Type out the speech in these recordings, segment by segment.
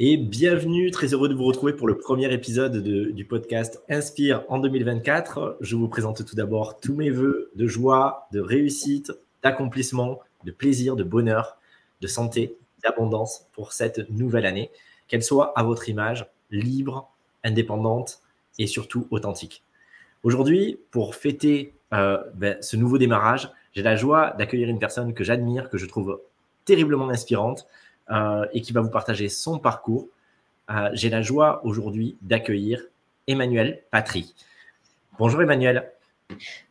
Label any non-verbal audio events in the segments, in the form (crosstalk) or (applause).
et bienvenue, très heureux de vous retrouver pour le premier épisode du podcast Inspire en 2024. Je vous présente tout d'abord tous mes voeux de joie, de réussite, d'accomplissement, de plaisir, de bonheur, de santé, d'abondance pour cette nouvelle année, qu'elle soit à votre image, libre, indépendante et surtout authentique. Aujourd'hui, pour fêter euh, ben, ce nouveau démarrage, j'ai la joie d'accueillir une personne que j'admire, que je trouve terriblement inspirante, et qui va vous partager son parcours. Euh, j'ai la joie aujourd'hui d'accueillir Emmanuel Patry. Bonjour Emmanuel.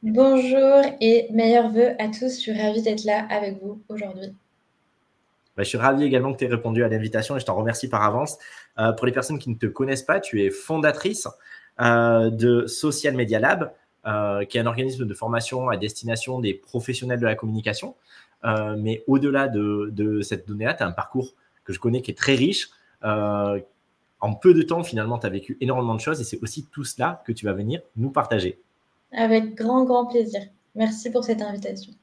Bonjour et meilleurs voeux à tous. Je suis ravie d'être là avec vous aujourd'hui. Bah, je suis ravi également que tu aies répondu à l'invitation et je t'en remercie par avance. Euh, pour les personnes qui ne te connaissent pas, tu es fondatrice de Social Media Lab, qui est un organisme de formation à destination des professionnels de la communication. Euh, mais au-delà de, cette donnée-là, tu as un parcours que je connais qui est très riche. Euh, en peu de temps, finalement, tu as vécu énormément de choses et c'est aussi tout cela que tu vas venir nous partager. Avec grand, grand plaisir. Merci pour cette invitation.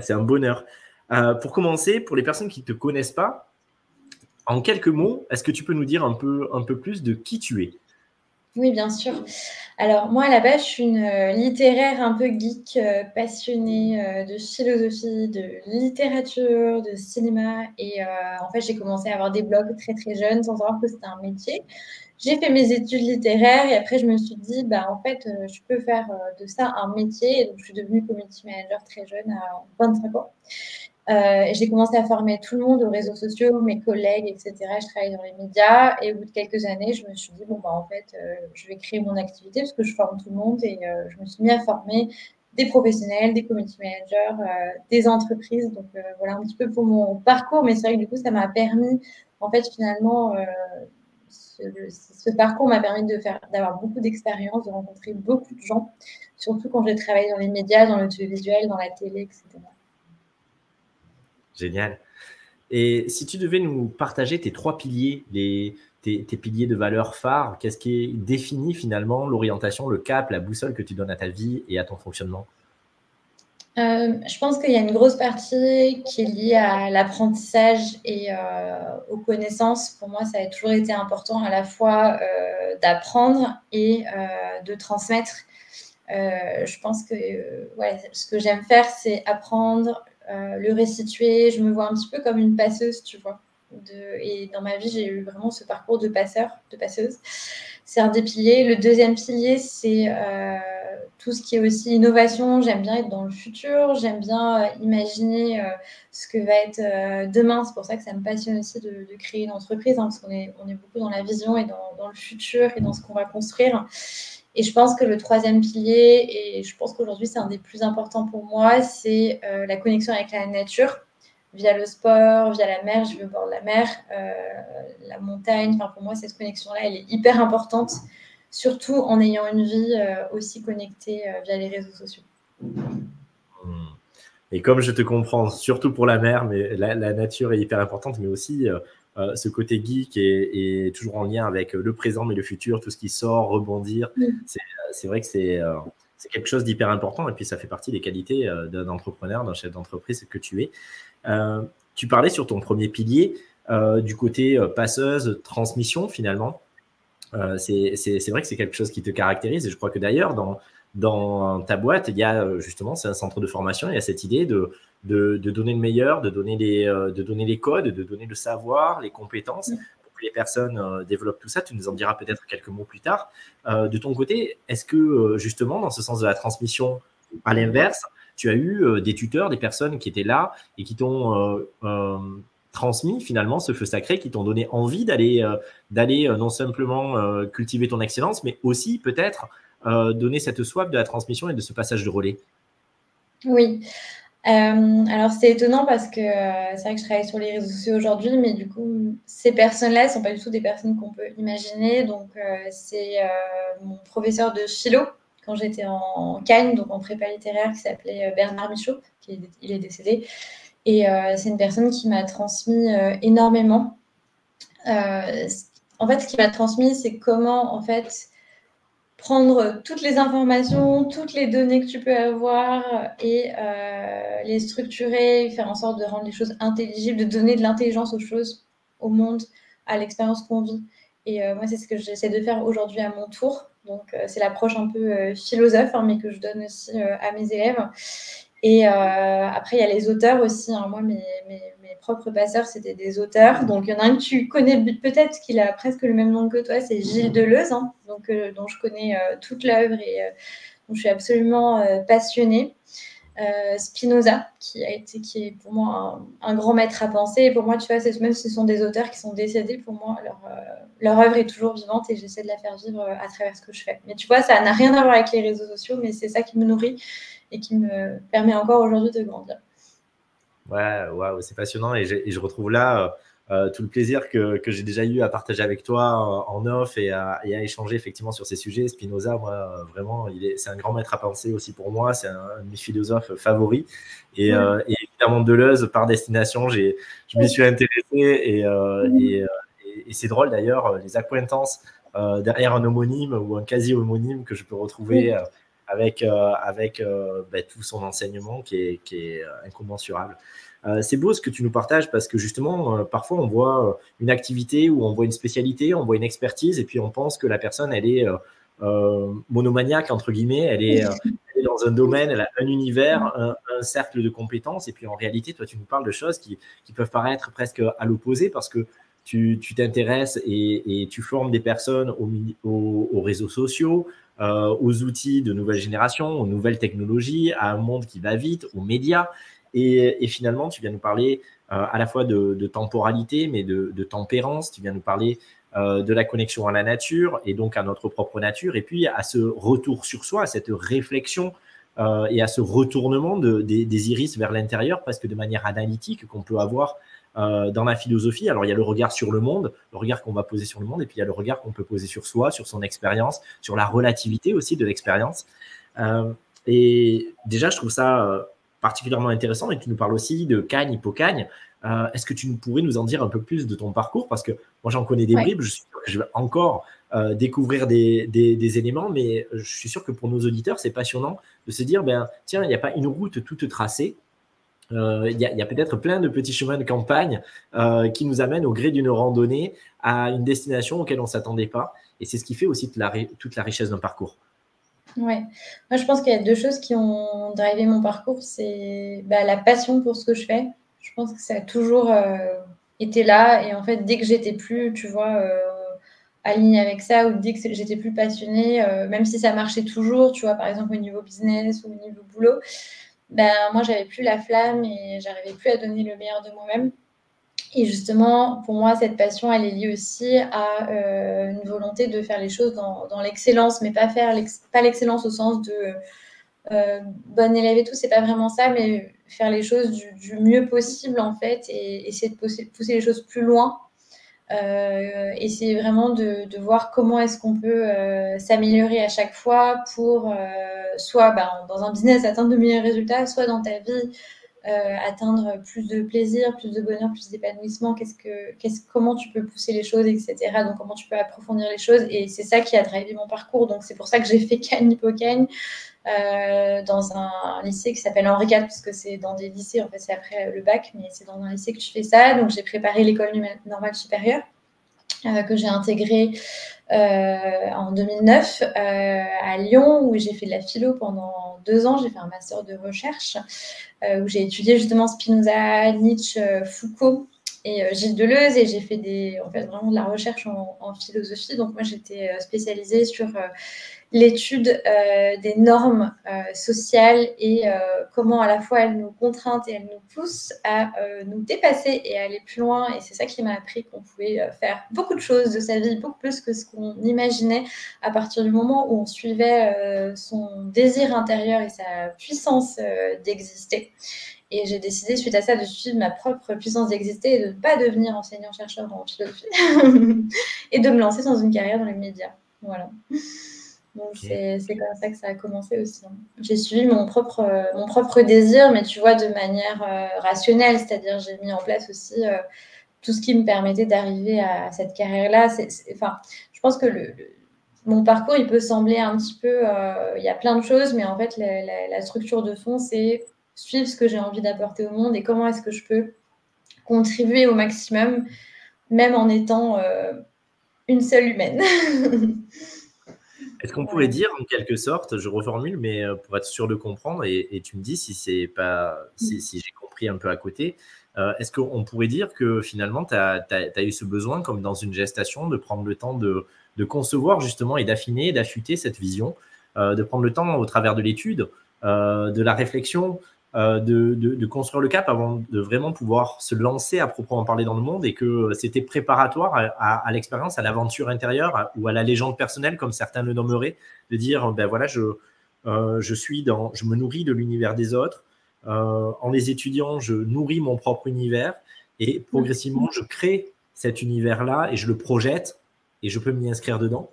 c'est un bonheur. Euh, pour commencer, pour les personnes qui ne te connaissent pas, en quelques mots, est-ce que tu peux nous dire un peu, un peu plus de qui tu es? Oui, bien sûr. Alors, moi, à la base, je suis une euh, littéraire un peu geek, euh, passionnée euh, de philosophie, de littérature, de cinéma. Et en fait, j'ai commencé à avoir des blogs très, très jeunes sans savoir que c'était un métier. J'ai fait mes études littéraires et après, je me suis dit, bah, en fait, je peux faire de ça un métier. Et donc, je suis devenue community manager très jeune, à 25 ans. Euh, j'ai commencé à former tout le monde aux réseaux sociaux, mes collègues, etc. Je travaillais dans les médias et au bout de quelques années, je me suis dit, bon, bah, en fait, euh, je vais créer mon activité parce que je forme tout le monde et euh, je me suis mis à former des professionnels, des community managers, des entreprises. Donc voilà un petit peu pour mon parcours, mais c'est vrai que du coup, ça m'a permis, en fait, finalement, ce, ce, parcours m'a permis de faire, d'avoir beaucoup d'expérience, de rencontrer beaucoup de gens, surtout quand j'ai travaillé dans les médias, dans l'audiovisuel, dans la télé, etc. Génial. Et si tu devais nous partager tes trois piliers, tes, piliers de valeur phare, qu'est-ce qui définit finalement l'orientation, le cap, la boussole que tu donnes à ta vie et à ton fonctionnement? Euh, je pense qu'il y a une grosse partie qui est liée à l'apprentissage et euh, aux connaissances. Pour moi, ça a toujours été important à la fois euh, d'apprendre et de transmettre. je pense que ce que j'aime faire, c'est apprendre, le restituer. Je me vois un petit peu comme une passeuse, tu vois. et dans ma vie, j'ai eu vraiment ce parcours de passeur, de passeuse. C'est un des piliers. Le deuxième pilier, c'est euh, tout ce qui est aussi innovation. J'aime bien être dans le futur. J'aime bien euh, imaginer ce que va être demain. C'est pour ça que ça me passionne aussi de, créer une entreprise, hein, parce qu'on est, beaucoup dans la vision et dans le futur et dans ce qu'on va construire. Et je pense que le troisième pilier, et je pense qu'aujourd'hui c'est un des plus importants pour moi, c'est euh, la connexion avec la nature, via le sport, via la mer, je veux voir la mer, euh, la montagne. Enfin, pour moi, cette connexion-là, elle est hyper importante, surtout en ayant une vie euh, aussi connectée via les réseaux sociaux. Et comme je te comprends, surtout pour la mer, mais la, la nature est hyper importante, mais aussi euh, ce côté geek est, toujours en lien avec le présent mais le futur, tout ce qui sort, rebondir. Mm. Euh, c'est vrai que euh, c'est quelque chose d'hyper important et puis ça fait partie des qualités d'un entrepreneur, d'un chef d'entreprise que tu es. tu parlais sur ton premier pilier du côté passeuse, transmission finalement. c'est vrai que c'est quelque chose qui te caractérise et je crois que d'ailleurs dans, dans ta boîte, il y a justement, c'est un centre de formation, il y a cette idée de, de, donner le meilleur, de donner, les, euh, de donner les codes, de donner le savoir, les compétences, mm. pour que les personnes euh, développent tout ça. Tu nous en diras peut-être quelques mots plus tard. Euh, de ton côté, est-ce que justement, dans ce sens de la transmission, à l'inverse, tu as eu des tuteurs, des personnes qui étaient là et qui t'ont transmis finalement ce feu sacré, qui t'ont donné envie d'aller d'aller non simplement cultiver ton excellence, mais aussi peut-être donner cette soif de la transmission et de ce passage de relais Oui, euh, alors c'est étonnant parce que euh, c'est vrai que je travaille sur les réseaux sociaux aujourd'hui, mais du coup, ces personnes-là ne sont pas du tout des personnes qu'on peut imaginer. Donc euh, c'est mon professeur de philo quand j'étais en Cannes, donc en prépa littéraire, qui s'appelait Bernard Michaud, qui est, il est décédé. Et c'est une personne qui m'a transmis énormément. en fait, ce qui m'a transmis, c'est comment en fait prendre toutes les informations, toutes les données que tu peux avoir et euh, les structurer, faire en sorte de rendre les choses intelligibles, de donner de l'intelligence aux choses, au monde, à l'expérience qu'on vit. Et moi, c'est ce que j'essaie de faire aujourd'hui à mon tour. Donc, c'est l'approche un peu philosophe, hein, mais que je donne aussi à mes élèves. Et après, il y a les auteurs aussi. Hein. Moi, mes, propres passeurs, c'était des auteurs. Donc, il y en a un que tu connais peut-être, qu'il a presque le même nom que toi, c'est Gilles Deleuze, hein. donc, dont je connais toute l'œuvre et dont je suis absolument passionnée. Euh, Spinoza, qui a été, qui est pour moi un, grand maître à penser. Et pour moi, tu vois, même si ce sont des auteurs qui sont décédés, pour moi, leur, euh, leur œuvre est toujours vivante et j'essaie de la faire vivre euh, à travers ce que je fais. Mais tu vois, ça n'a rien à voir avec les réseaux sociaux, mais c'est ça qui me nourrit et qui me permet encore aujourd'hui de grandir. Ouais, wow, c'est passionnant et, et, je retrouve là euh, tout le plaisir que, que j'ai déjà eu à partager avec toi en off et à, et à, échanger effectivement sur ces sujets. Spinoza, moi, vraiment, il est, c'est un grand maître à penser aussi pour moi. C'est un, de mes philosophes favoris. Et, euh, et évidemment, Deleuze, par destination, j'ai, je m'y suis intéressé et, euh, et, et, c'est drôle d'ailleurs, les accointances derrière un homonyme ou un quasi-homonyme que je peux retrouver avec, avec bah, tout son enseignement qui est, qui est incommensurable. Euh, c'est beau ce que tu nous partages parce que justement, euh, parfois on voit euh, une activité ou on voit une spécialité, on voit une expertise et puis on pense que la personne, elle est monomaniaque, entre guillemets, elle est, dans un domaine, elle a un univers, un, cercle de compétences et puis en réalité, toi, tu nous parles de choses qui, peuvent paraître presque à l'opposé parce que tu, t'intéresses et, tu formes des personnes aux, réseaux sociaux, aux outils de nouvelle génération, aux nouvelles technologies, à un monde qui va vite, aux médias. Et, finalement, tu viens nous parler euh, à la fois de, temporalité, mais de, tempérance. Tu viens nous parler euh, de la connexion à la nature et donc à notre propre nature, et puis à ce retour sur soi, à cette réflexion euh, et à ce retournement des, iris vers l'intérieur, presque de manière analytique qu'on peut avoir dans la philosophie. Alors il y a le regard sur le monde, le regard qu'on va poser sur le monde, et puis il y a le regard qu'on peut poser sur soi, sur son expérience, sur la relativité aussi de l'expérience. et déjà, je trouve ça particulièrement intéressant et tu nous parles aussi de Cagne, Hippocagne. Euh, Est-ce que tu pourrais nous en dire un peu plus de ton parcours? Parce que moi, j'en connais des bribes, je suis sûr que je vais encore euh, découvrir des, des, éléments, mais je suis sûr que pour nos auditeurs, c'est passionnant de se dire, ben, tiens, il n'y a pas une route toute tracée. Euh, il y a, peut-être plein de petits chemins de campagne euh, qui nous amènent au gré d'une randonnée à une destination auquel on ne s'attendait pas. Et c'est ce qui fait aussi toute la, richesse d'un parcours. Ouais. Moi, je pense qu'il y a deux choses qui ont drivé mon parcours. C'est bah, la passion pour ce que je fais. Je pense que ça a toujours euh, été là. Et en fait, dès que j'étais plus, tu vois, alignée avec ça, ou dès que j'étais plus passionnée, même si ça marchait toujours, tu vois, par exemple au niveau business ou au niveau boulot, ben, moi, j'avais plus la flamme et j'arrivais plus à donner le meilleur de moi-même. Et justement, pour moi, cette passion, elle est liée aussi à euh, une volonté de faire les choses dans, l'excellence, mais pas faire pas l'excellence au sens de euh, bonne élève et tout, c'est pas vraiment ça, mais faire les choses du, mieux possible en fait et essayer de pousser, les choses plus loin. Euh, et c'est vraiment de, voir comment est-ce qu'on peut s'améliorer à chaque fois pour soit ben, dans un business atteindre de meilleurs résultats, soit dans ta vie euh, atteindre plus de plaisir, plus de bonheur, plus d'épanouissement, qu'est-ce que, qu'est-ce, comment tu peux pousser les choses, etc. Donc, comment tu peux approfondir les choses. Et c'est ça qui a drivé mon parcours. Donc, c'est pour ça que j'ai fait Cannes Hippocagne euh, dans un lycée qui s'appelle Henri IV, parce que c'est dans des lycées, en fait, c'est après le bac, mais c'est dans un lycée que tu fais ça. Donc, j'ai préparé l'école normale supérieure. Euh, que j'ai intégré euh, en 2009 euh, à Lyon, où j'ai fait de la philo pendant deux ans. J'ai fait un master de recherche où j'ai étudié justement Spinoza, Nietzsche, Foucault et Gilles Deleuze et j'ai fait des, en fait, vraiment de la recherche en, philosophie. Donc moi j'étais spécialisée sur l'étude euh, des normes euh, sociales et euh, comment à la fois elles nous contraintent et elles nous poussent à nous dépasser et à aller plus loin. Et c'est ça qui m'a appris qu'on pouvait faire beaucoup de choses de sa vie, beaucoup plus que ce qu'on imaginait à partir du moment où on suivait son désir intérieur et sa puissance d'exister. Et j'ai décidé, suite à ça, de suivre ma propre puissance d'exister et de ne pas devenir enseignant-chercheur en philosophie (laughs) et de me lancer dans une carrière dans les médias. Voilà. Donc c'est comme ça que ça a commencé aussi. Hein. J'ai suivi mon propre, mon propre désir, mais tu vois, de manière euh, rationnelle, c'est-à-dire j'ai mis en place aussi euh, tout ce qui me permettait d'arriver à cette carrière-là. Enfin, je pense que le, mon parcours, il peut sembler un petit peu... Euh, il y a plein de choses, mais en fait, la, la structure de fond, c'est suivre ce que j'ai envie d'apporter au monde et comment est-ce que je peux contribuer au maximum même en étant une seule humaine. Est-ce qu'on pourrait dire en quelque sorte, je reformule, mais euh, pour être sûr de comprendre, et, tu me dis si c'est pas si, j'ai compris un peu à côté, euh, est-ce qu'on pourrait dire que finalement tu as, eu ce besoin, comme dans une gestation, de prendre le temps de, concevoir justement et d'affiner, d'affûter cette vision, euh, de prendre le temps au travers de l'étude, de la réflexion, euh, de, construire le cap avant de vraiment pouvoir se lancer à proprement parler dans le monde et que c'était préparatoire à, l'expérience, à l'aventure intérieure ou à la légende personnelle, comme certains le nommeraient, de dire ben voilà, je, euh, je suis dans, je me nourris de l'univers des autres. Euh, en les étudiant, je nourris mon propre univers et progressivement, je crée cet univers-là et je le projette et je peux m'y inscrire dedans.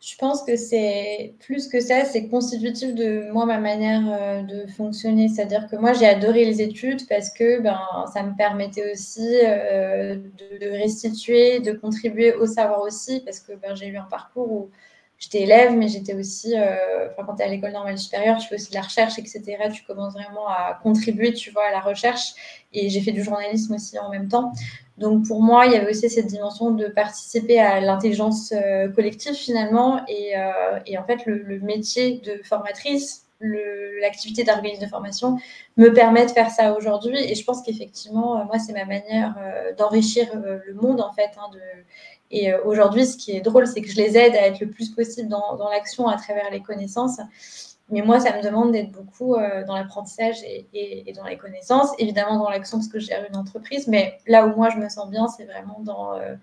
Je pense que c'est plus que ça, c'est constitutif de moi, ma manière euh, de fonctionner. C'est-à-dire que moi, j'ai adoré les études parce que ben, ça me permettait aussi euh, de, restituer, de contribuer au savoir aussi, parce que ben, j'ai eu un parcours où j'étais élève, mais j'étais aussi, euh, quand tu es à l'école normale supérieure, tu fais aussi de la recherche, etc. Tu commences vraiment à contribuer, tu vois, à la recherche. Et j'ai fait du journalisme aussi en même temps. Donc pour moi, il y avait aussi cette dimension de participer à l'intelligence euh, collective finalement. Et, euh, et en fait, le, métier de formatrice, l'activité d'organisme de formation me permet de faire ça aujourd'hui. Et je pense qu'effectivement, moi, c'est ma manière d'enrichir le monde en fait. Hein, de, et aujourd'hui, ce qui est drôle, c'est que je les aide à être le plus possible dans, dans l'action à travers les connaissances. Mais moi, ça me demande d'être beaucoup euh, dans l'apprentissage et, dans les connaissances, évidemment dans l'action parce que je gère une entreprise, mais là où moi je me sens bien, c'est vraiment dans, euh,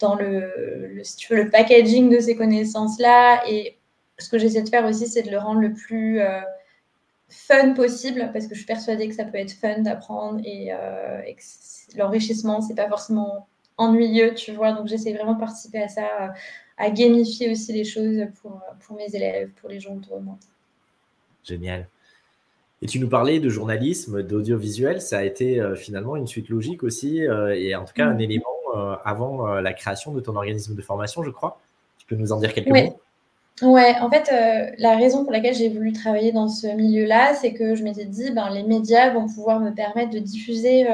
le packaging de ces connaissances-là. Et ce que j'essaie de faire aussi, c'est de le rendre le plus euh, fun possible, parce que je suis persuadée que ça peut être fun d'apprendre et, que l'enrichissement, c'est pas forcément ennuyeux, tu vois. Donc j'essaie vraiment de participer à ça, à gamifier aussi les choses pour, pour mes élèves, pour les gens autour de moi. Génial. Et tu nous parlais de journalisme, d'audiovisuel. Ça a été euh, finalement une suite logique aussi, euh, et en tout cas un mm. élément euh, avant la création de ton organisme de formation, je crois. Tu peux nous en dire quelques mots? Ouais, en fait, la raison pour laquelle j'ai voulu travailler dans ce milieu-là, c'est que je m'étais dit, ben, les médias vont pouvoir me permettre de diffuser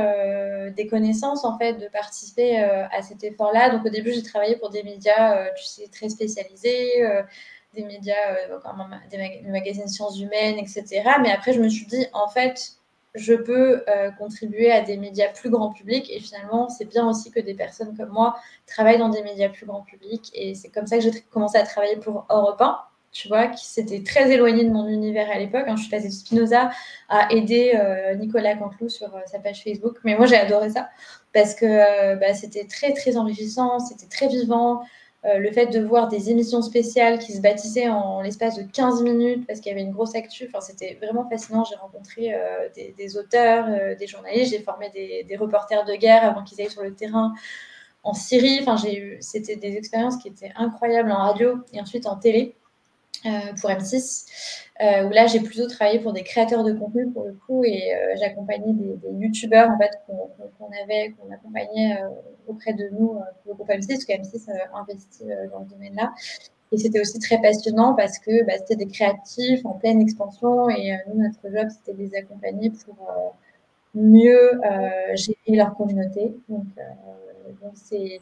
des connaissances, en fait, de participer à cet effort-là. Donc, au début, j'ai travaillé pour des médias, tu sais, très spécialisés des médias, euh, des, magazines sciences humaines, etc. Mais après, je me suis dit, en fait, je peux euh, contribuer à des médias plus grand public. Et finalement, c'est bien aussi que des personnes comme moi travaillent dans des médias plus grand public. Et c'est comme ça que j'ai commencé à travailler pour Europe 1, tu vois, qui s'était très éloigné de mon univers à l'époque. Hein. Je suis passée de Spinoza à aider euh, Nicolas Canteloup sur sa page Facebook. Mais moi, j'ai adoré ça parce que bah, c'était très, très enrichissant, c'était très vivant. Euh, le fait de voir des émissions spéciales qui se bâtissaient en, l'espace de 15 minutes parce qu'il y avait une grosse actu, enfin, c'était vraiment fascinant. J'ai rencontré euh, des, auteurs, euh, des journalistes, j'ai formé des, reporters de guerre avant qu'ils aillent sur le terrain en Syrie. Enfin, j'ai eu, c'était des expériences qui étaient incroyables en radio et ensuite en télé. Euh, pour M6, euh, où là j'ai plutôt travaillé pour des créateurs de contenu pour le coup et euh, j'accompagnais des, des youtubeurs en fait qu'on avait, qu'on accompagnait auprès de nous pour le groupe M6, parce que M6 investit dans ce domaine-là. Et c'était aussi très passionnant parce que bah, c'était des créatifs en pleine expansion et nous, notre job, c'était de les accompagner pour mieux gérer leur communauté. Donc c'est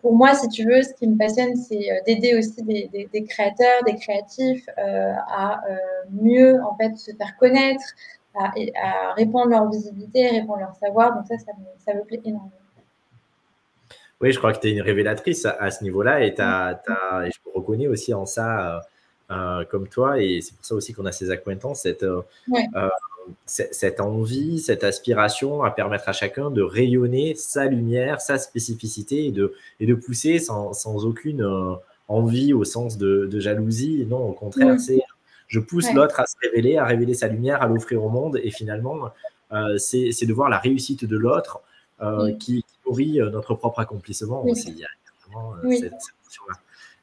pour moi, si tu veux, ce qui me passionne, c'est euh, d'aider aussi des, créateurs, des créatifs euh, à euh, mieux en fait se faire connaître, à, à, répandre leur visibilité, répandre leur savoir. Donc ça, ça me, plaît énormément. Oui, je crois que tu es une révélatrice à, ce niveau-là et, et, je me reconnais aussi en ça comme toi et c'est pour ça aussi qu'on a ces acquaintances, cette, cette envie, cette aspiration à permettre à chacun de rayonner sa lumière, sa spécificité et de, et de pousser sans, sans aucune euh, envie au sens de, de, jalousie. Non, au contraire, c'est je pousse l'autre à se révéler, à révéler sa lumière, à l'offrir au monde. Et finalement, euh, c'est de voir la réussite de l'autre euh, qui, nourrit notre propre accomplissement. Il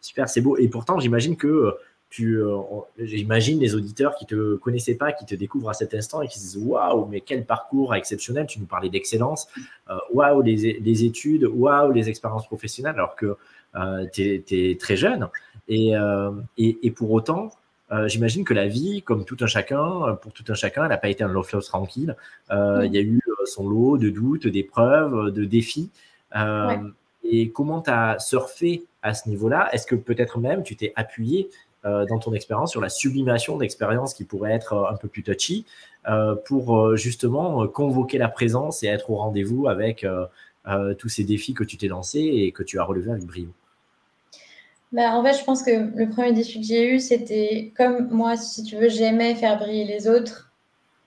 Super, c'est beau. Et pourtant, j'imagine que tu, euh, j'imagine les auditeurs qui te connaissaient pas, qui te découvrent à cet instant et qui se disent waouh, mais quel parcours exceptionnel. Tu nous parlais d'excellence, euh, waouh, les, études, waouh, les expériences professionnelles, alors que euh, tu es, très jeune. Et, et, pour autant, j'imagine que la vie, comme tout un chacun, pour tout un chacun, elle n'a pas été un long fleuve tranquille. Il y a eu son lot de doutes, d'épreuves, de défis. Et comment tu as surfé à ce niveau-là? Est-ce que peut-être même tu t'es appuyé dans ton expérience sur la sublimation d'expériences qui pourraient être un peu plus touchy pour justement convoquer la présence et être au rendez-vous avec tous ces défis que tu t'es lancé et que tu as relevés avec brio? Bah, en fait, je pense que le premier défi que j'ai eu, c'était comme moi, si tu veux, j'aimais faire briller les autres.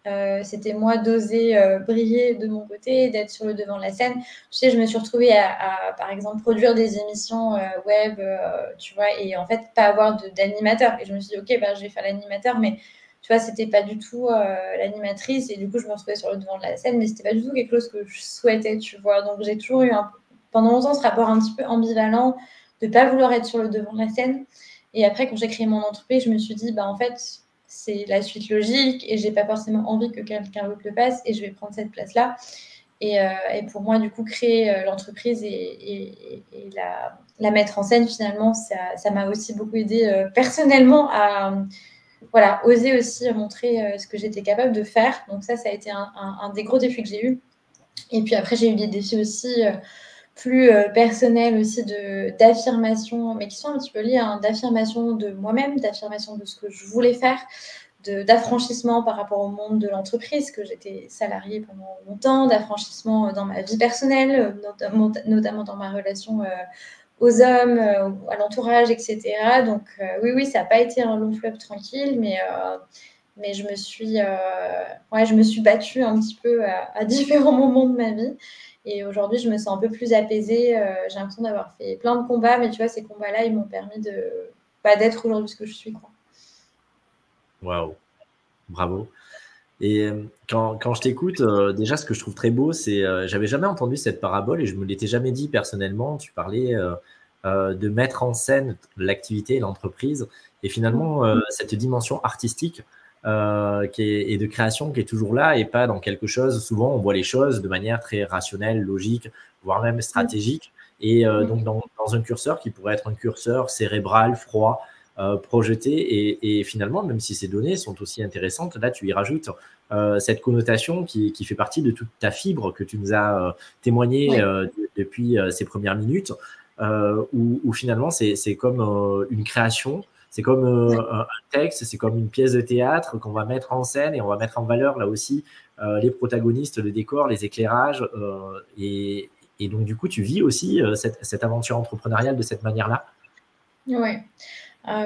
Euh, c'était moi d'oser euh, briller de mon côté, d'être sur le devant de la scène. Tu sais, je me suis retrouvée à, par exemple, produire des émissions euh, web, tu vois, et en fait, pas avoir d'animateur. Et je me suis dit, OK, bah, je vais faire l'animateur, mais tu vois, c'était pas du tout l'animatrice. Et du coup, je me retrouvais sur le devant de la scène, mais c'était pas du tout quelque chose que je souhaitais, tu vois. Donc, j'ai toujours eu pendant longtemps ce rapport un petit peu ambivalent de pas vouloir être sur le devant de la scène. Et après, quand j'ai créé mon entreprise, je me suis dit, bah, en fait, c'est la suite logique et j'ai pas forcément envie que quelqu'un d'autre le fasse et je vais prendre cette place-là. Et, euh, pour moi, du coup, créer euh, l'entreprise et, la, mettre en scène, finalement, ça m'a aussi beaucoup aidé euh, personnellement à voilà, oser aussi montrer ce que j'étais capable de faire. Donc ça, ça a été un, un des gros défis que j'ai eu. Et puis après, j'ai eu des défis aussi plus euh, personnelles aussi d'affirmation, mais qui sont un petit peu liées à d'affirmation de moi-même, d'affirmation de ce que je voulais faire, d'affranchissement par rapport au monde de l'entreprise, que j'étais salariée pendant longtemps, d'affranchissement dans ma vie personnelle, notamment, notamment dans ma relation euh, aux hommes, euh, à l'entourage, etc. Donc oui, oui, ça n'a pas été un long fleuve tranquille, mais mais je me suis, ouais, battue un petit peu à, différents moments de ma vie. Et aujourd'hui, je me sens un peu plus apaisée. Euh, j'ai l'impression d'avoir fait plein de combats, mais tu vois, ces combats-là, ils m'ont permis de pas d'être aujourd'hui ce que je suis. Waouh, bravo. Et euh, quand, quand je t'écoute, euh, déjà, ce que je trouve très beau, c'est j'avais jamais entendu cette parabole et je me l'étais jamais dit personnellement. Tu parlais de mettre en scène l'activité et l'entreprise et finalement cette dimension artistique euh, qui est, et de création qui est toujours là et pas dans quelque chose. Souvent, on voit les choses de manière très rationnelle, logique, voire même stratégique. Et euh, donc, dans, dans, un curseur qui pourrait être un curseur cérébral, froid, euh, projeté, et, et, finalement, même si ces données sont aussi intéressantes, là, tu y rajoutes euh, cette connotation qui, qui, fait partie de toute ta fibre que tu nous as euh, témoigné depuis ces premières minutes, où, où, finalement, c'est comme une création c'est comme euh, un texte, c'est comme une pièce de théâtre qu'on va mettre en scène et on va mettre en valeur là aussi euh, les protagonistes, le décor, les éclairages. Euh, et, donc, du coup, tu vis aussi cette, aventure entrepreneuriale de cette manière-là? Oui.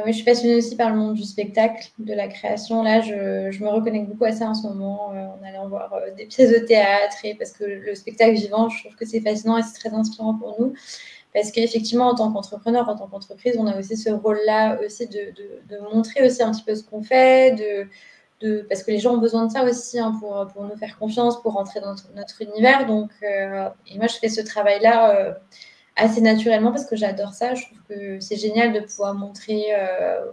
je suis passionnée aussi par le monde du spectacle, de la création. Là, je, je me reconnais beaucoup à ça en ce moment, en allant voir des pièces de théâtre, et parce que le spectacle vivant, je trouve que c'est fascinant et c'est très inspirant pour nous. Parce qu'effectivement, en tant qu'entrepreneur, en tant qu'entreprise, on a aussi ce rôle-là aussi de, montrer aussi un petit peu ce qu'on fait, de, parce que les gens ont besoin de ça aussi hein, pour, nous faire confiance, pour rentrer dans notre, univers. Donc, euh, et moi, je fais ce travail-là euh, assez naturellement parce que j'adore ça. Je trouve que c'est génial de pouvoir montrer euh,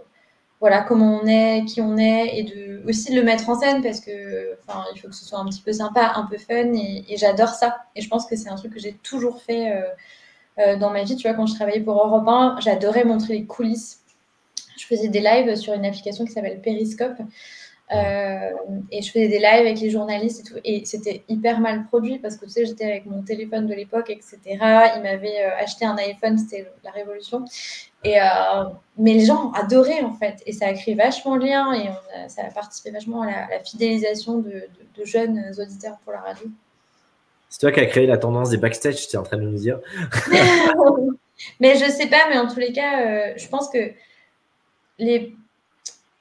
voilà, comment on est, qui on est, et aussi de le mettre en scène parce que il faut que ce soit un petit peu sympa, un peu fun, et j'adore ça. Et je pense que c'est un truc que j'ai toujours fait euh, dans ma vie. Tu vois, quand je travaillais pour Europe 1, j'adorais montrer les coulisses. Je faisais des lives sur une application qui s'appelle Periscope. Euh, et je faisais des lives avec les journalistes et tout. Et c'était hyper mal produit parce que tu sais, j'étais avec mon téléphone de l'époque, etc. Ils m'avaient euh, acheté un iPhone, c'était la révolution. Et, mais les gens ont adoré en fait. Et ça a créé vachement de lien et ça a participé vachement à la, fidélisation de, jeunes auditeurs pour la radio. C'est toi qui as créé la tendance des backstage, tu es en train de nous dire. (laughs) mais je sais pas, mais en tous les cas, euh, je pense que les.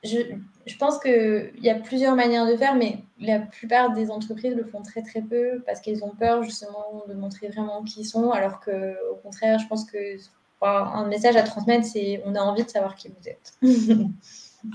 Je, je pense qu'il y a plusieurs manières de faire, mais la plupart des entreprises le font très très peu parce qu'ils ont peur justement de montrer vraiment qui ils sont, alors que au contraire, je pense que un message à transmettre, c'est on a envie de savoir qui vous êtes. (laughs)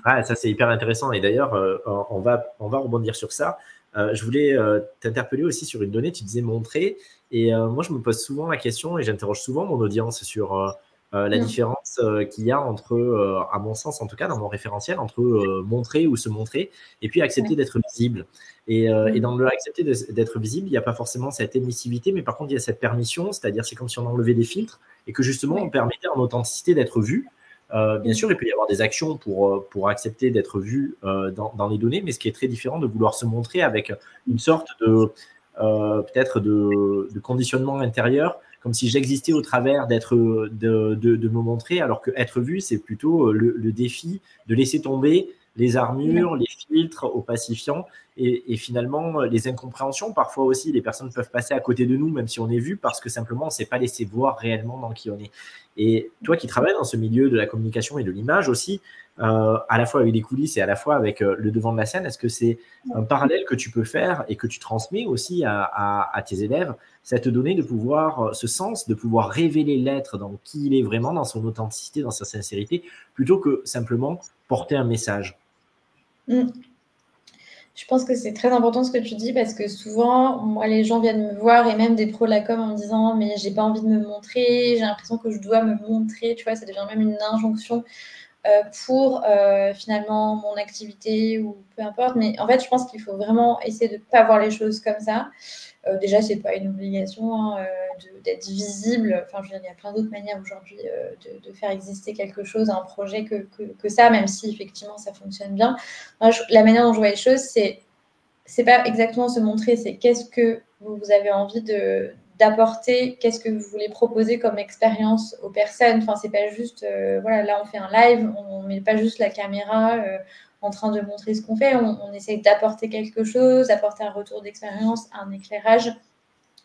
ah, ça c'est hyper intéressant et d'ailleurs, euh, on, va, on va rebondir sur ça. Euh, je voulais euh, t'interpeller aussi sur une donnée, tu disais montrer. Et euh, moi, je me pose souvent la question et j'interroge souvent mon audience sur la différence qu'il y a entre, à mon sens en tout cas, dans mon référentiel, entre montrer ou se montrer et puis accepter d'être visible. Et, dans le accepter d'être visible, il n'y a pas forcément cette émissivité, mais par contre, il y a cette permission, c'est-à-dire c'est comme si on enlevait des filtres et que justement, on permettait en authenticité d'être vu euh, bien sûr, il peut y avoir des actions pour, euh, pour accepter d'être vu euh, dans, les données, mais ce qui est très différent de vouloir se montrer avec une sorte de peut-être de, conditionnement intérieur, comme si j'existais au travers d'être, de, de, me montrer, alors que être vu, c'est plutôt le, défi de laisser tomber les armures, les filtres opacifiants et, et, finalement les incompréhensions. Parfois aussi, les personnes peuvent passer à côté de nous, même si on est vu, parce que simplement on ne s'est pas laissé voir réellement dans qui on est. Et toi qui travailles dans ce milieu de la communication et de l'image aussi, euh, à la fois avec les coulisses et à la fois avec euh, le devant de la scène, est-ce que c'est un parallèle que tu peux faire et que tu transmets aussi à, tes élèves, cette donnée de pouvoir, euh, ce sens de pouvoir révéler l'être dans qui il est vraiment, dans son authenticité, dans sa sincérité, plutôt que simplement porter un message? Mm. Je pense que c'est très important ce que tu dis parce que souvent, moi, les gens viennent me voir et même des pros de la com en me disant mais j'ai pas envie de me montrer, j'ai l'impression que je dois me montrer, tu vois, ça devient même une injonction euh, pour euh, finalement mon activité ou peu importe. Mais en fait, je pense qu'il faut vraiment essayer de ne pas voir les choses comme ça. Euh, déjà, c'est pas une obligation hein, d'être visible. Enfin, je veux dire, il y a plein d'autres manières aujourd'hui de, faire exister quelque chose, un projet que, ça, même si effectivement ça fonctionne bien. la manière dont je vois les choses, c'est c'est pas exactement se montrer, c'est qu'est-ce que vous avez envie d'apporter qu'est-ce que vous voulez proposer comme expérience aux personnes. Enfin, c'est pas juste, euh, voilà, là on fait un live, on met pas juste la caméra euh, en train de montrer ce qu'on fait, on, on essaye d'apporter quelque chose, d'apporter un retour d'expérience, un éclairage.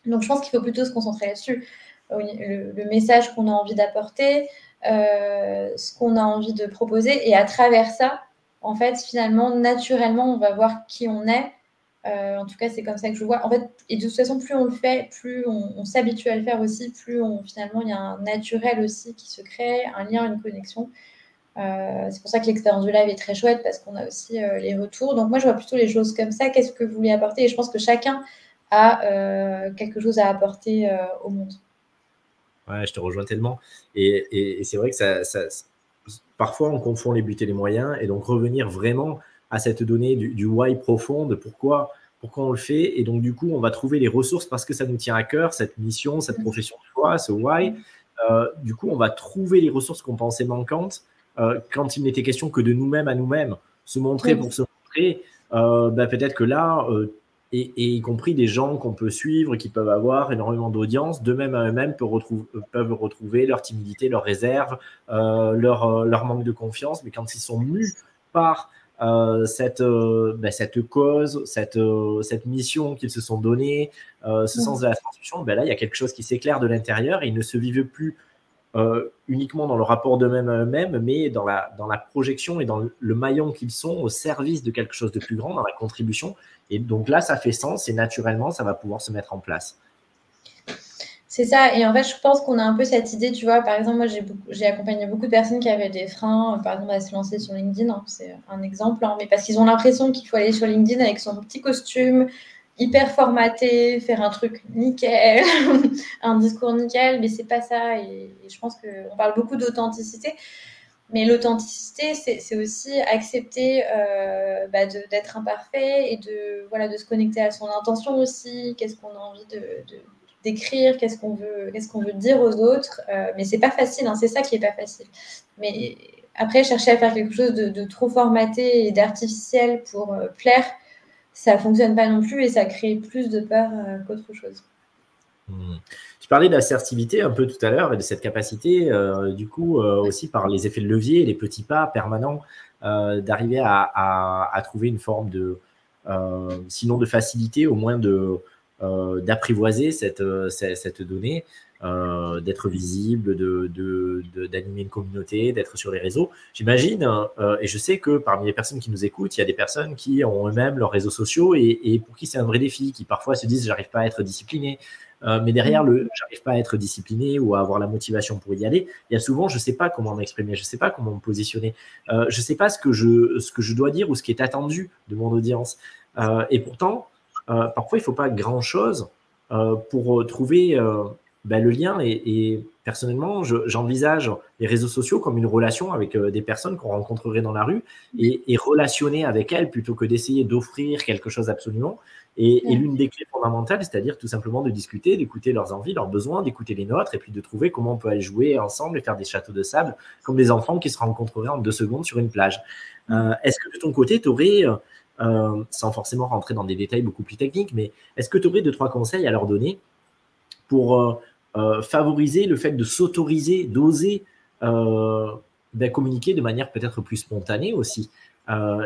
Donc je pense qu'il faut plutôt se concentrer là-dessus. Le, message qu'on a envie d'apporter, euh, ce qu'on a envie de proposer, et à travers ça, en fait, finalement, naturellement, on va voir qui on est euh, en tout cas, c'est comme ça que je vois. En fait, et de toute façon, plus on le fait, plus on, s'habitue à le faire aussi, plus finalement il y a un naturel aussi qui se crée, un lien, une connexion. Euh, c'est pour ça que l'expérience du live est très chouette parce qu'on a aussi euh, les retours. Donc moi, je vois plutôt les choses comme ça. Qu'est-ce que vous voulez apporter? Et je pense que chacun a quelque chose à apporter au monde. Ouais, je te rejoins tellement. Et, c'est vrai que ça, parfois on confond les buts et les moyens. Et donc revenir vraiment à cette donnée du, du why profond, de pourquoi, pourquoi on le fait. Et donc, du coup, on va trouver les ressources parce que ça nous tient à cœur, cette mission, cette mm. profession de foi, ce why. Euh, du coup, on va trouver les ressources qu'on pensait manquantes euh, quand il n'était question que de nous-mêmes à nous-mêmes. Se montrer pour se montrer, euh, bah, peut-être que là, et, y compris des gens qu'on peut suivre, qui peuvent avoir énormément d'audience, d'eux-mêmes à eux-mêmes peuvent, retrouver, peuvent retrouver leur timidité, leur réserve, leur, leur manque de confiance. Mais quand ils sont mus par euh, cette, euh, ben, cette cause, cette, euh, cette mission qu'ils se sont donnée, ce sens de la transmission, ben là, il y a quelque chose qui s'éclaire de l'intérieur et ils ne se vivent plus uniquement dans le rapport d'eux-mêmes à eux-mêmes, mais dans la, dans la projection et dans le maillon qu'ils sont au service de quelque chose de plus grand, dans la contribution. Et donc là, ça fait sens et naturellement, ça va pouvoir se mettre en place. C'est ça. Et en fait, je pense qu'on a un peu cette idée, tu vois. Par exemple, moi, j'ai accompagné beaucoup de personnes qui avaient des freins, par exemple, à se lancer sur LinkedIn. Hein, c'est un exemple. Hein, mais parce qu'ils ont l'impression qu'il faut aller sur LinkedIn avec son petit costume, hyper formaté, faire un truc nickel, (laughs) un discours nickel. Mais c'est pas ça. Et, je pense qu'on parle beaucoup d'authenticité. Mais l'authenticité, c'est aussi accepter euh, bah, d'être imparfait et de, voilà, de se connecter à son intention aussi. Qu'est-ce qu'on a envie de d'écrire, qu'est-ce qu'on veut, qu'est-ce qu'on veut dire aux autres? Euh, mais c'est pas facile, hein, c'est ça qui est pas facile. Mais après, chercher à faire quelque chose de, trop formaté et d'artificiel pour euh, plaire, ça fonctionne pas non plus et ça crée plus de peur euh, qu'autre chose. Hmm. Tu parlais d'assertivité un peu tout à l'heure et de cette capacité, du coup, aussi par les effets de levier, les petits pas permanents, d'arriver à, trouver une forme de, sinon de facilité, au moins de, euh, d'apprivoiser euh, cette, donnée, euh, d'être visible, d'animer de, de, une communauté, d'être sur les réseaux. J'imagine, et je sais que parmi les personnes qui nous écoutent, il y a des personnes qui ont eux-mêmes leurs réseaux sociaux et, pour qui c'est un vrai défi, qui parfois se disent j'arrive pas à être discipliné. mais derrière le j'arrive pas à être discipliné ou à avoir la motivation pour y aller, il y a souvent je sais pas comment m'exprimer, je sais pas comment me positionner, euh, je sais pas ce que je ce que je dois dire ou ce qui est attendu de mon audience. et pourtant, euh, parfois, il faut pas grand-chose euh, pour euh, trouver ben, le lien. Et, personnellement, j'envisage les réseaux sociaux comme une relation avec des personnes qu'on rencontrerait dans la rue et, relationner avec elles plutôt que d'essayer d'offrir quelque chose absolument. Et, l'une des clés fondamentales, c'est-à-dire tout simplement de discuter, d'écouter leurs envies, leurs besoins, d'écouter les nôtres, et puis de trouver comment on peut aller jouer ensemble et faire des châteaux de sable comme des enfants qui se rencontreraient en deux secondes sur une plage. Est-ce que de ton côté, tu aurais euh, sans forcément rentrer dans des détails beaucoup plus techniques, mais est-ce que tu aurais deux, trois conseils à leur donner pour, euh, favoriser le fait de s'autoriser, d'oser ben, communiquer de manière peut-être plus spontanée aussi.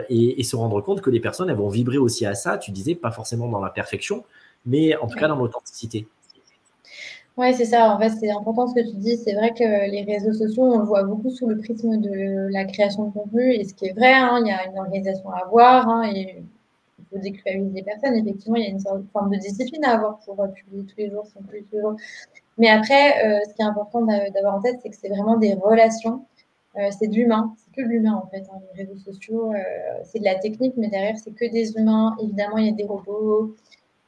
Et, se rendre compte que les personnes elles vont vibrer aussi à ça, tu disais, pas forcément dans la perfection, mais en tout cas dans l'authenticité. Oui, c'est ça. En fait, c'est important ce que tu dis. C'est vrai que les réseaux sociaux, on le voit beaucoup sous le prisme de la création de contenu. Et ce qui est vrai, hein, il y a une organisation à avoir hein, et faut déculpabiliser les personnes. Effectivement, il y a une forme de discipline à avoir pour euh, publier tous les jours, sans tous les jours. Mais après, euh, ce qui est important d'avoir en tête, c'est que c'est vraiment des relations. Euh, c'est de l'humain. C'est que de l'humain, en fait. Hein. Les réseaux sociaux, c'est de la technique, mais derrière, c'est que des humains. Évidemment, il y a des robots,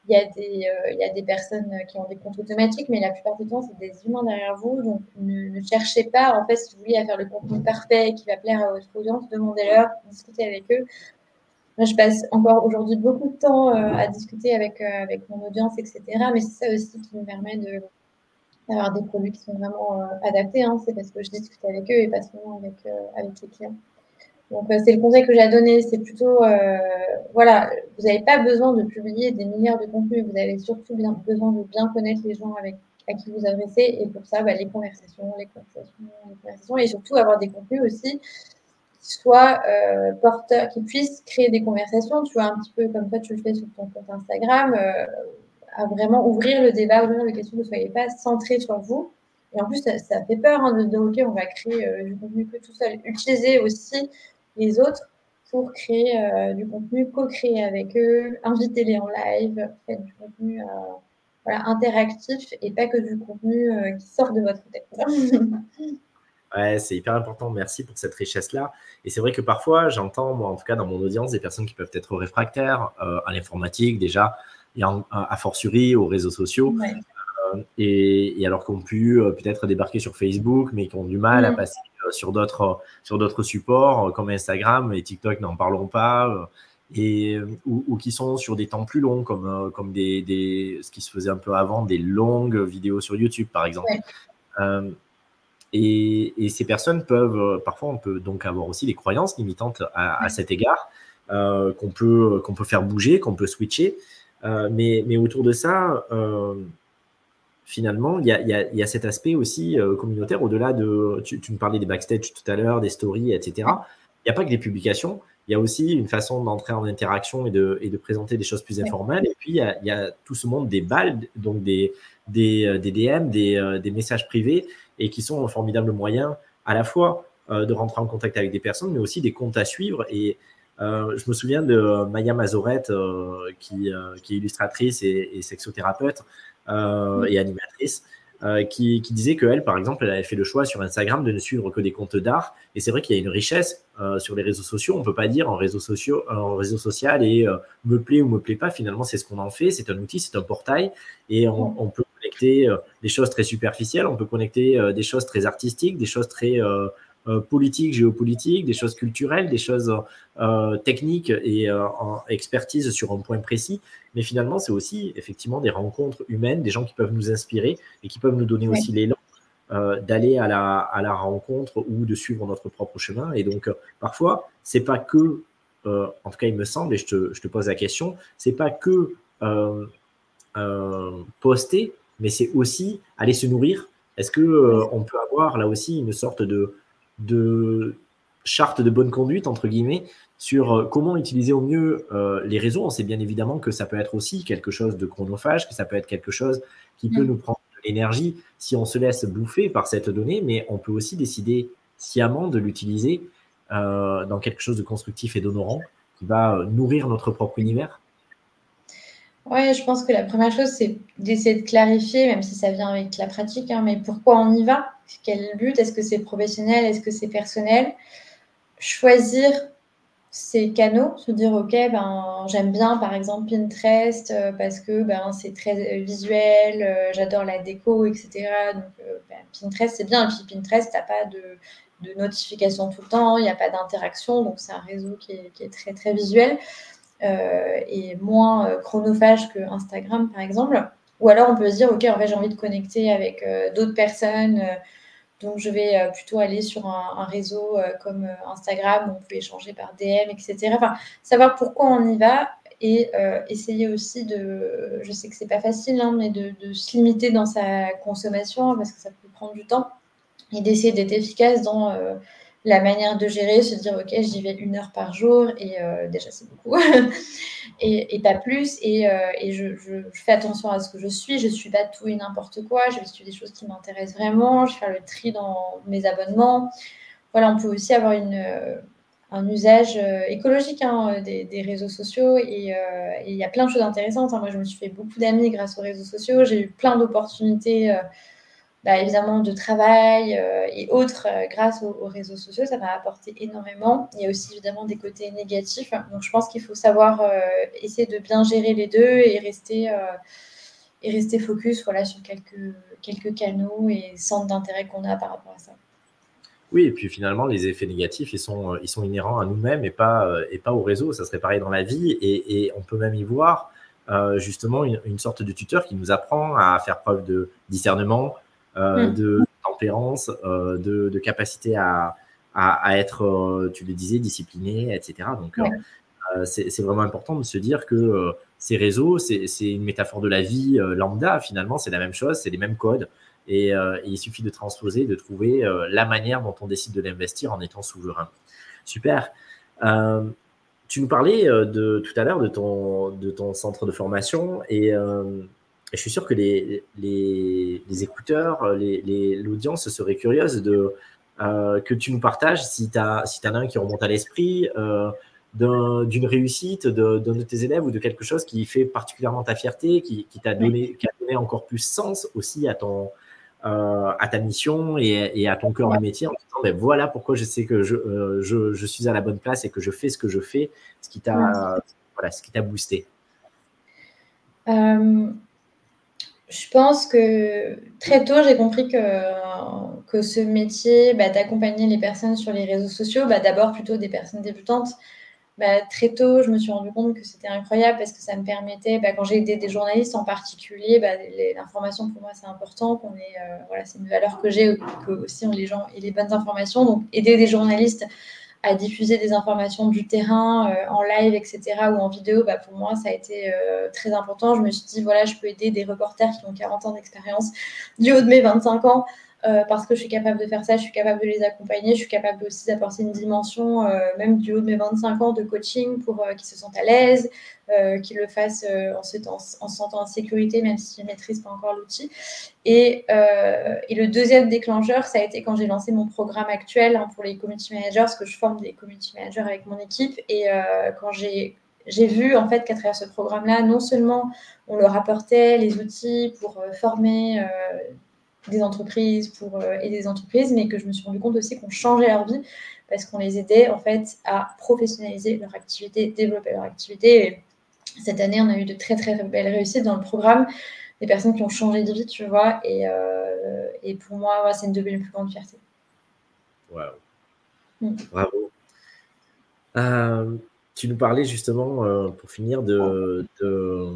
il y, a des, il y a des personnes qui ont des comptes automatiques, mais la plupart du temps, c'est des humains derrière vous. Donc, ne, cherchez pas, en fait, si vous voulez, à faire le contenu parfait qui va plaire à votre audience, demandez-leur, discutez avec eux. Moi, je passe encore aujourd'hui beaucoup de temps euh, à discuter avec, euh, avec mon audience, etc. Mais c'est ça aussi qui me permet d'avoir des produits qui sont vraiment adaptés. Hein. C'est parce que je discute avec eux et pas seulement avec, avec les clients. Donc, euh, c'est le conseil que j'ai à donner. C'est plutôt, euh, voilà, vous n'avez pas besoin de publier des milliards de contenus. Vous avez surtout besoin de bien connaître les gens avec, à qui vous adressez. Et pour ça, bah, les conversations, les conversations, les conversations. Et surtout, avoir des contenus aussi qui soient euh, porteurs, puissent créer des conversations. Tu vois, un petit peu comme toi, tu le fais sur ton compte Instagram. à vraiment ouvrir le débat, ouvrir les questions. Ne soyez pas centré sur vous. Et en plus, ça, fait peur hein, de dire, OK, on va créer du contenu que tout seul. Utilisez aussi les autres pour créer euh, du contenu, co-créer avec eux, invitez-les en live, faites du contenu euh, interactif et pas que du contenu euh, qui sort de votre tête. (laughs) ouais, c'est hyper important. Merci pour cette richesse-là. Et c'est vrai que parfois, j'entends, moi en tout cas dans mon audience, des personnes qui peuvent être réfractaires à l'informatique déjà, et à fortiori aux réseaux sociaux. Et, alors qu'on pu peut-être débarquer sur Facebook, mais qui ont du mal à mm. passer sur d'autres sur d'autres supports euh, comme Instagram et TikTok, n'en parlons pas, euh, et ou, qui sont sur des temps plus longs comme euh, comme des, des, ce qui se faisait un peu avant, des longues vidéos sur YouTube par exemple. Et, et, ces personnes peuvent parfois on peut donc avoir aussi des croyances limitantes à, à cet égard qu'on peut qu'on peut faire bouger, qu'on peut switcher. mais, mais autour de ça, finalement, il y a, cet aspect aussi euh, communautaire au-delà de. Tu, me parlais des backstage tout à l'heure, des stories, etc. Il n'y a pas que des publications. Il y a aussi une façon d'entrer en interaction et de, et de, présenter des choses plus informelles. Et puis, il y, a, tout ce monde des balles, donc des, des, euh, des DM, des, euh, des, messages privés, et qui sont un formidable moyen à la fois de rentrer en contact avec des personnes, mais aussi des comptes à suivre. Et je me souviens de Maya Mazorette, qui, qui, est illustratrice et, et sexothérapeute, euh, et animatrice. Euh, qui, qui, disait qu'elle, par exemple, elle avait fait le choix sur Instagram de ne suivre que des comptes d'art. Et c'est vrai qu'il y a une richesse euh, sur les réseaux sociaux. On ne peut pas dire en réseau, sociaux, en réseau social et me plaît ou me plaît pas. Finalement, c'est ce qu'on en fait. C'est un outil, c'est un portail. Et on, on peut connecter des choses très superficielles, on peut connecter des choses très artistiques, des choses très euh, politique, géopolitique, des choses culturelles, des choses euh, techniques et euh, en expertise sur un point précis. Mais finalement, c'est aussi effectivement des rencontres humaines, des gens qui peuvent nous inspirer et qui peuvent nous donner aussi l'élan d'aller à la, à la rencontre ou de suivre notre propre chemin. Et donc, parfois, c'est pas que, en tout cas, il me semble, et je te, je te pose la question, c'est pas que poster, mais c'est aussi aller se nourrir. Est-ce que on peut avoir là aussi une sorte de de charte de bonne conduite, entre guillemets, sur euh, comment utiliser au mieux euh, les réseaux. On sait bien évidemment que ça peut être aussi quelque chose de chronophage, que ça peut être quelque chose qui peut mm. nous prendre de l'énergie si on se laisse bouffer par cette donnée, mais on peut aussi décider sciemment de l'utiliser euh, dans quelque chose de constructif et d'honorant qui va nourrir notre propre univers. Oui, je pense que la première chose, c'est d'essayer de clarifier, même si ça vient avec la pratique, hein, mais pourquoi on y va? Quel but? Est-ce que c'est professionnel? Est-ce que c'est personnel? Choisir ces canaux, se dire, OK, ben, j'aime bien, par exemple, Pinterest, euh, parce que ben, c'est très euh, visuel, euh, j'adore la déco, etc. Donc, ben, Pinterest, c'est bien. Et puis, Pinterest, tu n'as pas de, de notification tout le temps, il n'y a pas d'interaction, donc c'est un réseau qui est, très, très visuel. Euh, et moins euh, chronophage que Instagram, par exemple. Ou alors on peut se dire, OK, en fait, j'ai envie de connecter avec euh, d'autres personnes. donc, je vais plutôt aller sur un, réseau comme Instagram où on peut échanger par DM, etc. Enfin, savoir pourquoi on y va et essayer aussi de, je sais que c'est pas facile, hein, mais de, de, se limiter dans sa consommation parce que ça peut prendre du temps et d'essayer d'être efficace dans la manière de gérer, se dire ok, j'y vais une heure par jour et déjà c'est beaucoup (laughs) et, pas plus et, je, je, fais attention à ce que je suis, je suis pas tout et n'importe quoi, je vais suivre des choses qui m'intéressent vraiment, je fais le tri dans mes abonnements. Voilà, on peut aussi avoir une un usage euh, écologique hein, euh, des, réseaux sociaux euh, et il y a plein de choses intéressantes. Hein. Moi, je me suis fait beaucoup d'amis grâce aux réseaux sociaux. J'ai eu plein d'opportunités, bah, évidemment, de travail et autres grâce aux, réseaux sociaux. Ça m'a apporté énormément. Il y a aussi évidemment des côtés négatifs. Donc, je pense qu'il faut savoir essayer de bien gérer les deux et rester, et rester focus voilà, sur quelques, quelques canaux et centres d'intérêt qu'on a par rapport à ça. Oui, et puis finalement, les effets négatifs, ils sont, ils sont inhérents à nous-mêmes et pas, euh, et pas au réseau. Ça serait pareil dans la vie. Et, et on peut même y voir euh, justement une, sorte de tuteur qui nous apprend à faire preuve de discernement, euh, mm. de tempérance, de, de, capacité à, à, être, tu le disais, discipliné, etc. Donc, c'est vraiment important de se dire que ces réseaux, c'est une métaphore de la vie lambda. Finalement, c'est la même chose, c'est les mêmes codes. Euh, et, il suffit de transposer, de trouver euh, la manière dont on décide de l'investir en étant souverain. Super. Euh, tu nous parlais de, tout à l'heure de ton, de ton centre de formation et, je suis sûr que les, les, écouteurs, l'audience les, serait curieuse de, que tu nous partages si tu as, si as un qui remonte à l'esprit d'une réussite d'un de, tes élèves ou de quelque chose qui fait particulièrement ta fierté, qui, qui t'a donné, qui a donné encore plus sens aussi à ton, euh, à ta mission et, à ton cœur de métier en disant ben voilà pourquoi je sais que euh, je, je, suis à la bonne place et que je fais ce que je fais, ce qui t'a voilà, ce qui t'a boosté. Euh, je pense que très tôt, j'ai compris que, que ce métier bah, d'accompagner les personnes sur les réseaux sociaux, bah, d'abord plutôt des personnes débutantes, bah, très tôt, je me suis rendu compte que c'était incroyable parce que ça me permettait, quand j'ai aidé des journalistes en particulier, l'information pour moi c'est important, qu'on euh, c'est une valeur que j'ai, aussi les gens aient les bonnes informations. Donc aider des journalistes à diffuser des informations du terrain euh, en live, etc., ou en vidéo, bah, pour moi, ça a été euh, très important. Je me suis dit, voilà, je peux aider des reporters qui ont 40 ans d'expérience du haut de mes 25 ans euh, parce que je suis capable de faire ça, je suis capable de les accompagner, je suis capable aussi d'apporter une dimension, euh, même du haut de mes 25 ans, de coaching pour euh, qu'ils se sentent à l'aise, qu'ils le fassent en se, en, sentant en sécurité, même s'ils ne maîtrisent pas encore l'outil. Et, et, le deuxième déclencheur, ça a été quand j'ai lancé mon programme actuel hein, pour les community managers, parce que je forme des community managers avec mon équipe. Et quand j'ai j'ai vu en fait qu'à travers ce programme-là, non seulement on leur apportait les outils pour former des entreprises pour euh, aider des entreprises, mais que je me suis rendu compte aussi qu'on changeait leur vie parce qu'on les aidait en fait à professionnaliser leur activité, développer leur activité. Et cette année, on a eu de très très belles réussites dans le programme, des personnes qui ont changé de vie, tu vois, et, euh, et pour moi, c'est une de mes plus grandes fiertés. Waouh, mm. bravo. Euh, tu nous parlais justement, pour finir, de, de,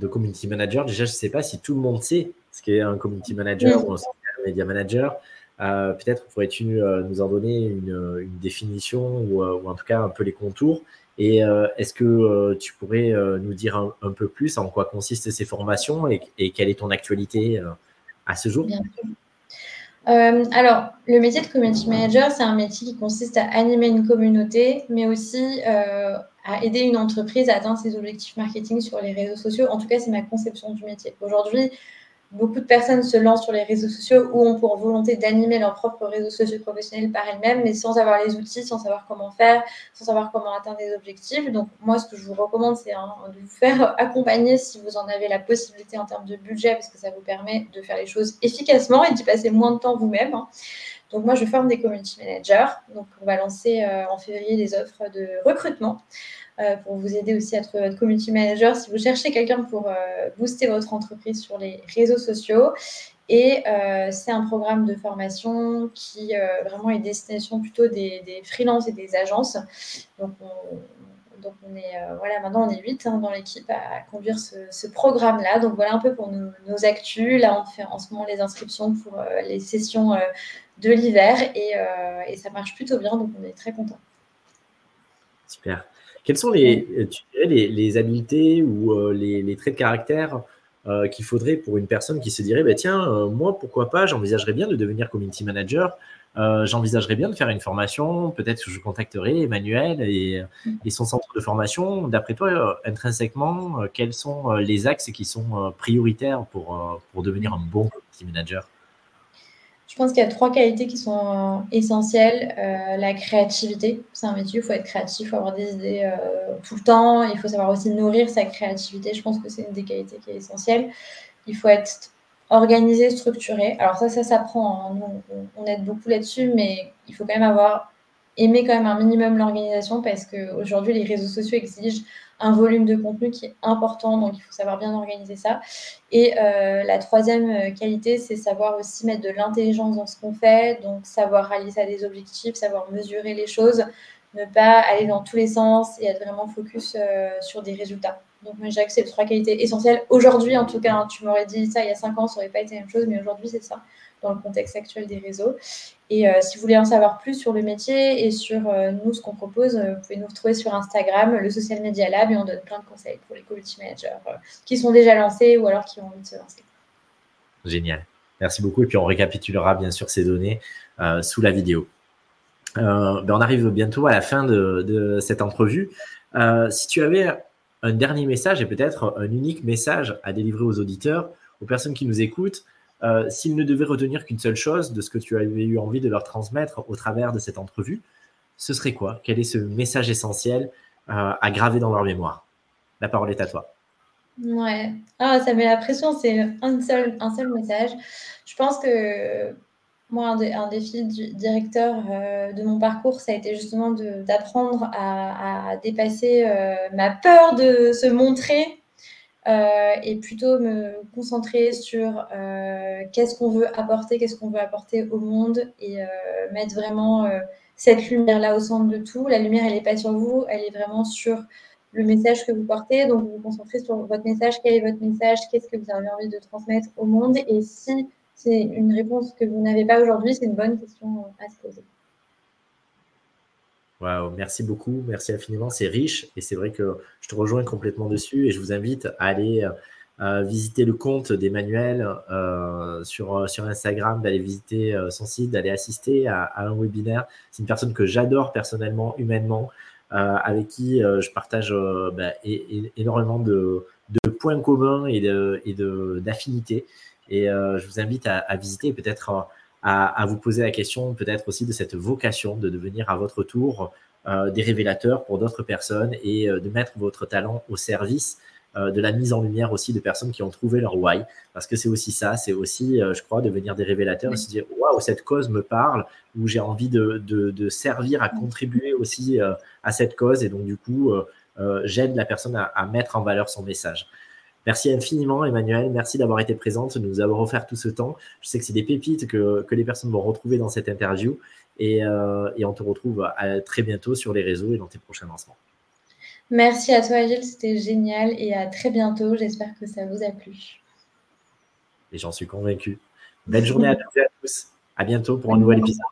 de, community manager. Déjà, je ne sais pas si tout le monde sait ce qu'est un community manager ou un social media manager. Euh, peut-être pourrais-tu euh, nous en donner une, définition ou, euh, ou, en tout cas un peu les contours. Et est-ce que tu pourrais nous dire un, peu plus en quoi consistent ces formations et, quelle est ton actualité à ce jour? Alors, le métier de community manager, c'est un métier qui consiste à animer une communauté, mais aussi à aider une entreprise à atteindre ses objectifs marketing sur les réseaux sociaux. En tout cas, c'est ma conception du métier. Aujourd'hui, beaucoup de personnes se lancent sur les réseaux sociaux ou ont pour volonté d'animer leurs propres réseaux sociaux professionnels par elles-mêmes, mais sans avoir les outils, sans savoir comment faire, sans savoir comment atteindre des objectifs. Donc moi, ce que je vous recommande, c'est hein, de vous faire (laughs) accompagner si vous en avez la possibilité en termes de budget, parce que ça vous permet de faire les choses efficacement et d'y passer moins de temps vous-même. Hein. Donc moi, je forme des community managers. Donc on va lancer euh, en février des offres de recrutement. Euh, pour vous aider aussi à trouver votre community manager si vous cherchez quelqu'un pour euh, booster votre entreprise sur les réseaux sociaux. Et c'est un programme de formation qui vraiment est destination plutôt des, freelances et des agences. Donc, on, est, voilà, maintenant on est 8 hein, dans l'équipe à, conduire ce, programme-là. Donc voilà un peu pour nos, nos, actus. Là, on fait en ce moment les inscriptions pour les sessions de l'hiver et, et, ça marche plutôt bien. Donc on est très content. Super. Quelles sont les, les, les, habiletés ou les, les, traits de caractère qu'il faudrait pour une personne qui se dirait bah, tiens, moi, pourquoi pas, j'envisagerais bien de devenir community manager euh, j'envisagerais bien de faire une formation. Peut-être que je contacterai Emmanuel et, son centre de formation. D'après toi, euh, intrinsèquement, euh, quels sont les axes qui sont prioritaires pour, pour devenir un bon community manager? Je pense qu'il y a trois qualités qui sont essentielles. la créativité, c'est un métier, il faut être créatif, il faut avoir des idées tout le temps, il faut savoir aussi nourrir sa créativité. Je pense que c'est une des qualités qui est essentielle. Il faut être organisé, structuré. Alors ça, ça s'apprend. Hein. on, aide beaucoup là-dessus, mais il faut quand même avoir aimé quand même un minimum l'organisation parce qu'aujourd'hui, les réseaux sociaux exigent un volume de contenu qui est important, donc il faut savoir bien organiser ça. Et euh, la troisième euh, qualité, c'est savoir aussi mettre de l'intelligence dans ce qu'on fait, donc savoir réaliser à des objectifs, savoir mesurer les choses, ne pas aller dans tous les sens et être vraiment focus euh, sur des résultats. Donc, moi, c'est trois qualités essentielles. Aujourd'hui, en tout cas, hein, tu m'aurais dit ça il y a cinq ans, ça n'aurait pas été la même chose, mais aujourd'hui, c'est ça, dans le contexte actuel des réseaux. Et euh, si vous voulez en savoir plus sur le métier et sur euh, nous, ce qu'on propose, vous pouvez nous retrouver sur Instagram, le Social Media Lab, et on donne plein de conseils pour les community managers qui sont déjà lancés ou alors qui ont envie de se lancer. Génial. Merci beaucoup. Et puis, on récapitulera bien sûr ces données sous la vidéo. Ben, on arrive bientôt à la fin de, de cette entrevue. si tu avais un dernier message et peut-être un unique message à délivrer aux auditeurs, aux personnes qui nous écoutent, euh, s'ils ne devaient retenir qu'une seule chose de ce que tu avais eu envie de leur transmettre au travers de cette entrevue, ce serait quoi? Quel est ce message essentiel euh, à graver dans leur mémoire? La parole est à toi. Ouais, ah, ça met la pression, c'est un seul, un seul message. Je pense que moi, un, défi directeur euh, de mon parcours, ça a été justement d'apprendre à, dépasser ma peur de se montrer euh, et plutôt me concentrer sur qu'est-ce qu'on veut apporter, qu'est-ce qu'on veut apporter au monde et mettre vraiment cette lumière-là au centre de tout. La lumière, elle n'est pas sur vous, elle est vraiment sur le message que vous portez. Donc, vous vous concentrez sur votre message, quel est votre message, qu'est-ce que vous avez envie de transmettre au monde? Et si c'est une réponse que vous n'avez pas aujourd'hui, c'est une bonne question à se poser. Wow, merci beaucoup, merci infiniment, c'est riche et c'est vrai que je te rejoins complètement dessus et je vous invite à aller euh, visiter le compte d'Emmanuel euh, sur, sur Instagram, d'aller visiter euh, son site, d'aller assister à, un webinaire. C'est une personne que j'adore personnellement, humainement, avec qui je partage bah, énormément de, points communs et d'affinités. De, et euh, je vous invite à, visiter peut-être euh, à, vous poser la question peut-être aussi de cette vocation de devenir à votre tour euh, des révélateurs pour d'autres personnes et de mettre votre talent au service de la mise en lumière aussi de personnes qui ont trouvé leur why. Parce que c'est aussi ça, c'est aussi, je crois, devenir des révélateurs et se dire waouh, cette cause me parle, ou j'ai envie de, de, servir à contribuer aussi à cette cause. Et donc, du coup, j'aide la personne à, à, mettre en valeur son message. Merci infiniment, Emmanuel. Merci d'avoir été présente, de nous avoir offert tout ce temps. Je sais que c'est des pépites que, les personnes vont retrouver dans cette interview. Et, euh, et, on te retrouve à, très bientôt sur les réseaux et dans tes prochains lancements. Merci à toi, Gilles. C'était génial. Et à très bientôt. J'espère que ça vous a plu. Et j'en suis convaincu. Belle journée à (laughs) toutes et à tous. À bientôt pour un nouvel épisode.